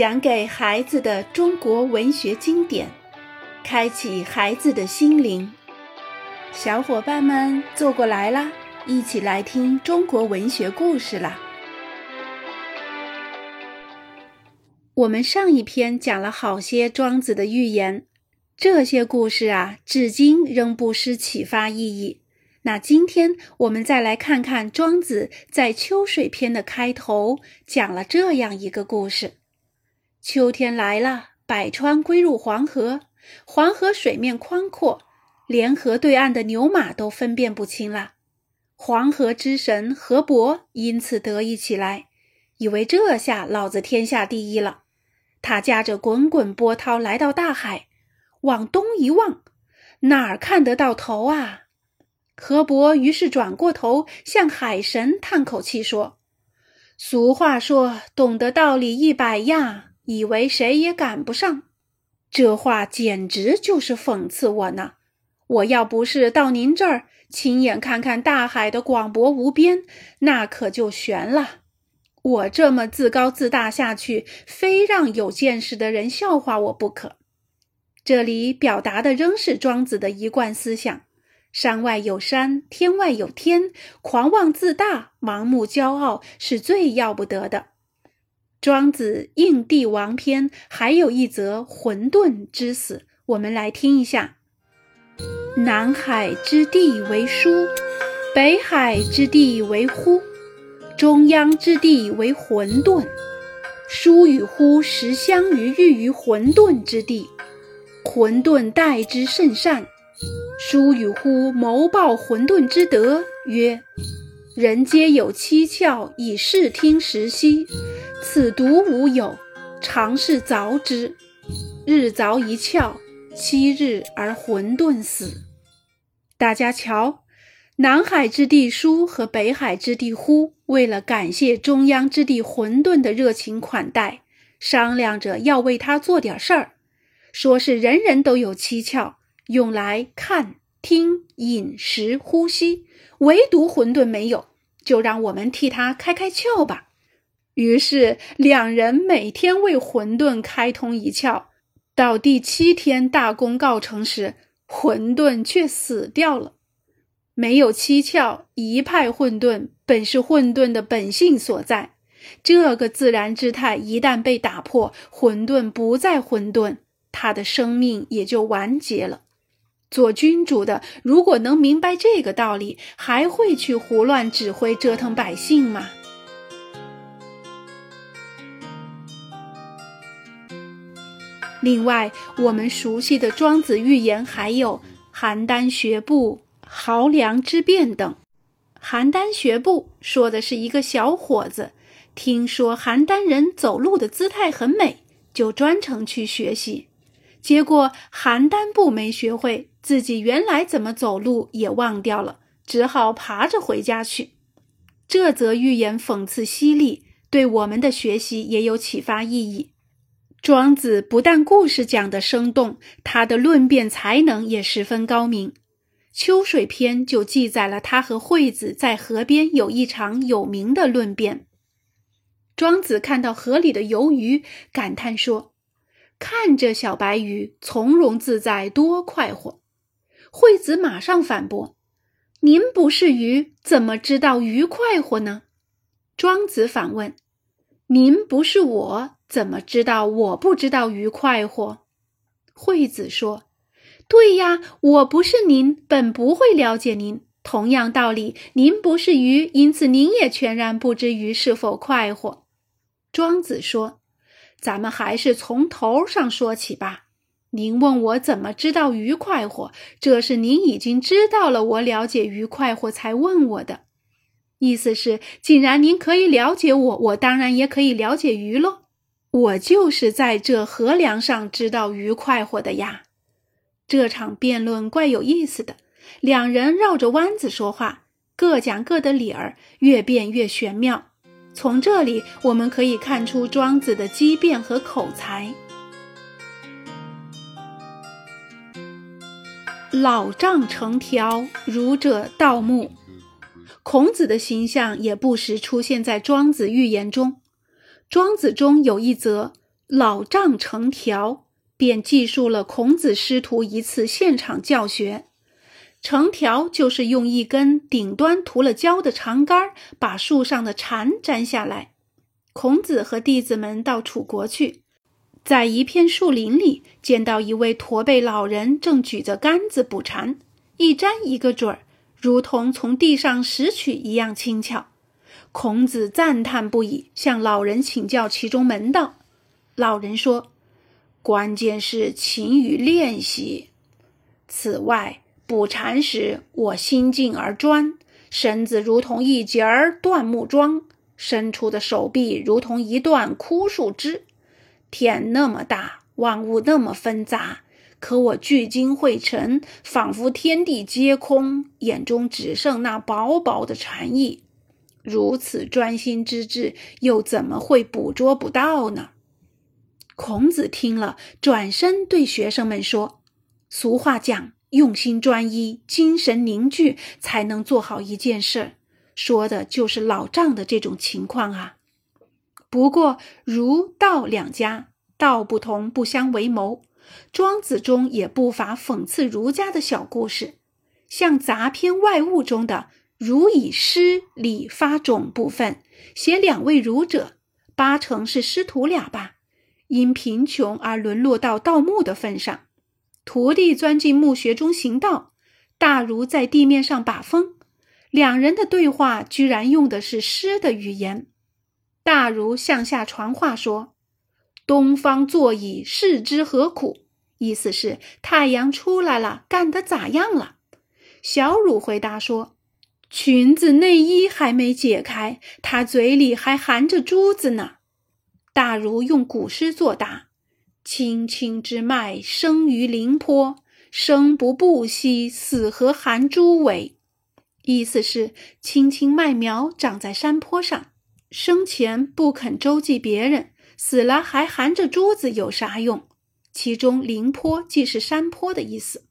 讲给孩子的中国文学经典，开启孩子的心灵。小伙伴们坐过来啦，一起来听中国文学故事啦。我们上一篇讲了好些庄子的寓言，这些故事啊，至今仍不失启发意义。那今天我们再来看看庄子在秋水篇的开头讲了这样一个故事。秋天来了，百川归入黄河。黄河水面宽阔，连河对岸的牛马都分辨不清了。黄河之神河伯因此得意起来，以为这下老子天下第一了。他驾着滚滚波涛来到大海，往东一望，哪儿看得到头啊？河伯于是转过头向海神叹口气说：“俗话说，懂得道理一百样。”以为谁也赶不上，这话简直就是讽刺我呢！我要不是到您这儿亲眼看看大海的广博无边，那可就悬了。我这么自高自大下去，非让有见识的人笑话我不可。这里表达的仍是庄子的一贯思想：山外有山，天外有天，狂妄自大、盲目骄傲是最要不得的。庄子《应帝王篇》还有一则混沌之死，我们来听一下：南海之地为书，北海之地为乎，中央之地为混沌。书与乎实相于寓于混沌之地，混沌待之甚善。书与乎谋报混沌之德，曰：人皆有七窍以视听时息。此独无有，常是凿之。日凿一窍，七日而混沌死。大家瞧，南海之地书和北海之地呼，为了感谢中央之地混沌的热情款待，商量着要为他做点事儿。说是人人都有七窍，用来看、听、饮食、呼吸，唯独混沌没有，就让我们替他开开窍吧。于是，两人每天为混沌开通一窍。到第七天大功告成时，混沌却死掉了。没有七窍，一派混沌，本是混沌的本性所在。这个自然之态一旦被打破，混沌不再混沌，他的生命也就完结了。做君主的，如果能明白这个道理，还会去胡乱指挥、折腾百姓吗？另外，我们熟悉的庄子寓言还有邯郸学步、濠梁之变等。邯郸学步说的是一个小伙子，听说邯郸人走路的姿态很美，就专程去学习。结果邯郸步没学会，自己原来怎么走路也忘掉了，只好爬着回家去。这则寓言讽刺犀利，对我们的学习也有启发意义。庄子不但故事讲得生动，他的论辩才能也十分高明。《秋水篇》就记载了他和惠子在河边有一场有名的论辩。庄子看到河里的游鱼，感叹说：“看这小白鱼从容自在，多快活！”惠子马上反驳：“您不是鱼，怎么知道鱼快活呢？”庄子反问：“您不是我？”怎么知道我不知道鱼快活？惠子说：“对呀，我不是您，本不会了解您。同样道理，您不是鱼，因此您也全然不知鱼是否快活。”庄子说：“咱们还是从头上说起吧。您问我怎么知道鱼快活，这是您已经知道了我了解鱼快活才问我的。意思是，既然您可以了解我，我当然也可以了解鱼喽。”我就是在这河梁上知道鱼快活的呀。这场辩论怪有意思的，两人绕着弯子说话，各讲各的理儿，越辩越玄妙。从这里我们可以看出庄子的机辩和口才。老丈成条，儒者盗墓。孔子的形象也不时出现在庄子寓言中。庄子中有一则：老丈成条便记述了孔子师徒一次现场教学。成条就是用一根顶端涂了胶的长杆，把树上的蝉粘下来。孔子和弟子们到楚国去，在一片树林里见到一位驼背老人，正举着杆子捕蝉，一粘一个准儿，如同从地上拾取一样轻巧。孔子赞叹不已，向老人请教其中门道。老人说：“关键是勤于练习。此外。”捕蝉时，我心静而专，身子如同一截儿断木桩，伸出的手臂如同一段枯树枝。天那么大，万物那么纷杂，可我聚精会神，仿佛天地皆空，眼中只剩那薄薄的蝉翼。如此专心致志，又怎么会捕捉不到呢？孔子听了，转身对学生们说：“俗话讲。”用心专一，精神凝聚，才能做好一件事。说的就是老丈的这种情况啊。不过，儒道两家道不同，不相为谋。庄子中也不乏讽刺儒家的小故事，像杂篇外物中的“儒以诗礼发种”部分，写两位儒者，八成是师徒俩吧，因贫穷而沦落到盗墓的份上。徒弟钻进墓穴中行道，大儒在地面上把风。两人的对话居然用的是诗的语言。大儒向下传话说：“东方坐以，视之何苦？”意思是太阳出来了，干得咋样了？小儒回答说：“裙子内衣还没解开，他嘴里还含着珠子呢。”大儒用古诗作答。青青之脉生于陵坡，生不布兮，死何含珠尾？意思是青青麦苗长在山坡上，生前不肯周济别人，死了还含着珠子，有啥用？其中陵坡即是山坡的意思。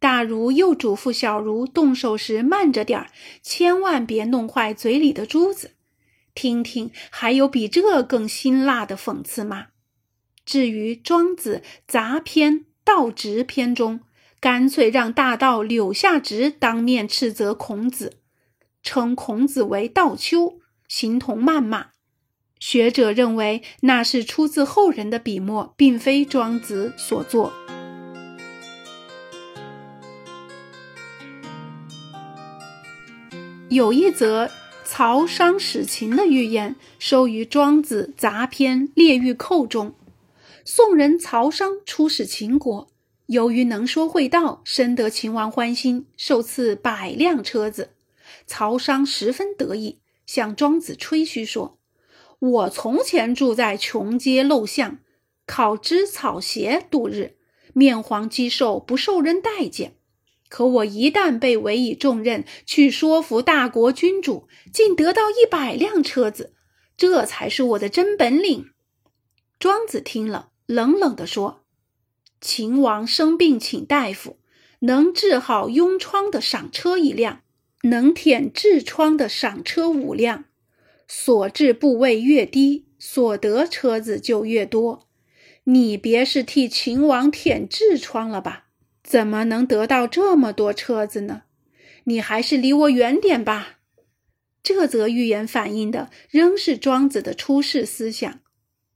大儒又嘱咐小儒动手时慢着点儿，千万别弄坏嘴里的珠子。听听，还有比这更辛辣的讽刺吗？至于《庄子杂篇·道直篇》中，干脆让大道柳下直当面斥责孔子，称孔子为道丘，形同谩骂。学者认为那是出自后人的笔墨，并非庄子所作。有一则曹商使秦的寓言，收于《庄子杂篇·列御寇》中。宋人曹商出使秦国，由于能说会道，深得秦王欢心，受赐百辆车子。曹商十分得意，向庄子吹嘘说：“我从前住在穷街陋巷，烤枝草鞋度日，面黄肌瘦，不受人待见。可我一旦被委以重任，去说服大国君主，竟得到一百辆车子，这才是我的真本领。”庄子听了。冷冷地说：“秦王生病请大夫，能治好痈疮的赏车一辆，能舔痔疮的赏车五辆。所治部位越低，所得车子就越多。你别是替秦王舔痔疮了吧？怎么能得到这么多车子呢？你还是离我远点吧。”这则寓言反映的仍是庄子的出世思想。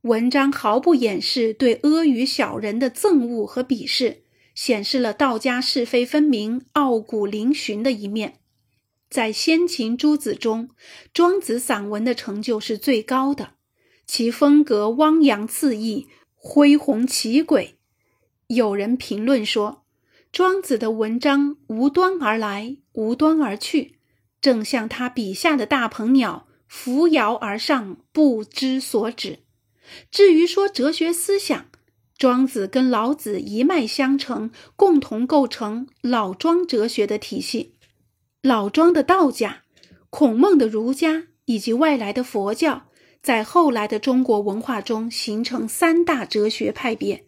文章毫不掩饰对阿谀小人的憎恶和鄙视，显示了道家是非分明、傲骨嶙峋的一面。在先秦诸子中，庄子散文的成就是最高的，其风格汪洋恣意、恢宏奇诡。有人评论说，庄子的文章无端而来，无端而去，正像他笔下的大鹏鸟，扶摇而上，不知所止。至于说哲学思想，庄子跟老子一脉相承，共同构成老庄哲学的体系。老庄的道家、孔孟的儒家以及外来的佛教，在后来的中国文化中形成三大哲学派别，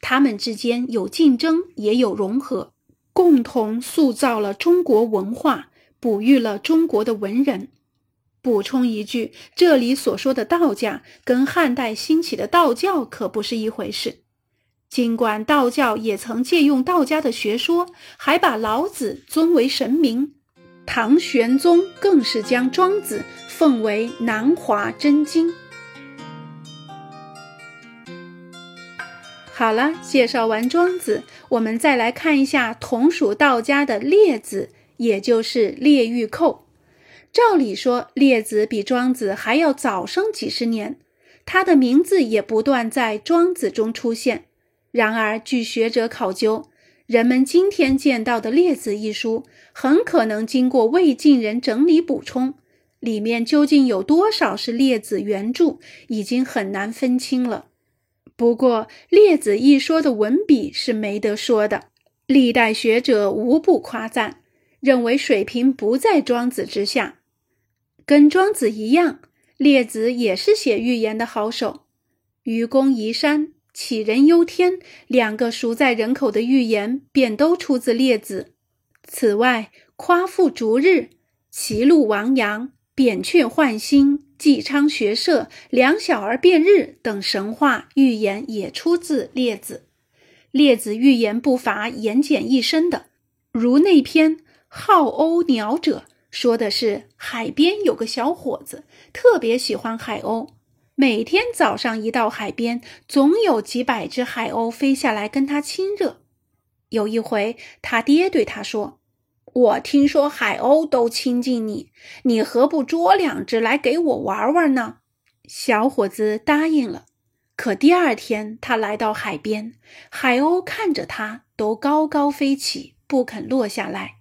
他们之间有竞争，也有融合，共同塑造了中国文化，哺育了中国的文人。补充一句，这里所说的道家跟汉代兴起的道教可不是一回事。尽管道教也曾借用道家的学说，还把老子尊为神明，唐玄宗更是将庄子奉为南华真经。好了，介绍完庄子，我们再来看一下同属道家的列子，也就是列御寇。照理说，列子比庄子还要早生几十年，他的名字也不断在庄子中出现。然而，据学者考究，人们今天见到的《列子》一书，很可能经过魏晋人整理补充，里面究竟有多少是列子原著，已经很难分清了。不过，《列子》一说的文笔是没得说的，历代学者无不夸赞，认为水平不在庄子之下。跟庄子一样，列子也是写寓言的好手，愚公移山。杞人忧天两个熟在人口的寓言，便都出自《列子》。此外，夸父逐日、齐鹿亡羊、扁鹊换心、纪昌学射、两小儿辩日等神话寓言也出自《列子》。《列子》寓言不乏言简意深的，如那篇《好鸥鸟者》，说的是海边有个小伙子，特别喜欢海鸥。每天早上一到海边，总有几百只海鸥飞下来跟他亲热。有一回，他爹对他说：“我听说海鸥都亲近你，你何不捉两只来给我玩玩呢？”小伙子答应了。可第二天，他来到海边，海鸥看着他，都高高飞起，不肯落下来。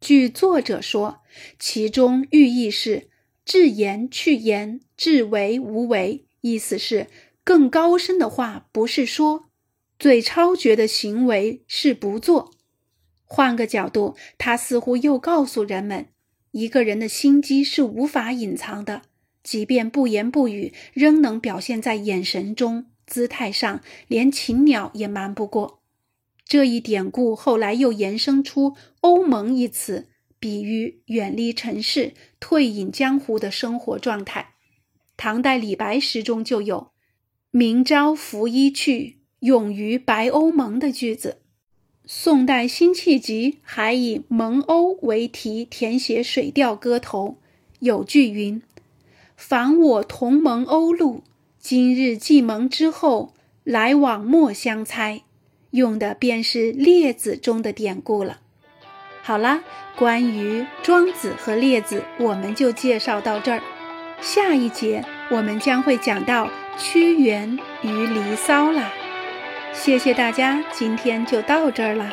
据作者说，其中寓意是。至言去言，至为无为，意思是更高深的话不是说，最超绝的行为是不做。换个角度，他似乎又告诉人们，一个人的心机是无法隐藏的，即便不言不语，仍能表现在眼神中、姿态上，连禽鸟也瞒不过。这一典故后来又延伸出“欧盟”一词。比喻远离尘世、退隐江湖的生活状态。唐代李白诗中就有“明朝拂衣去，永于白鸥盟”的句子。宋代辛弃疾还以“蒙鸥”为题填写《水调歌头》，有句云：“访我同蒙鸥路，今日既蒙之后，来往莫相猜。”用的便是《列子》中的典故了。好啦，关于庄子和列子，我们就介绍到这儿。下一节我们将会讲到屈原与离骚啦。谢谢大家，今天就到这儿了。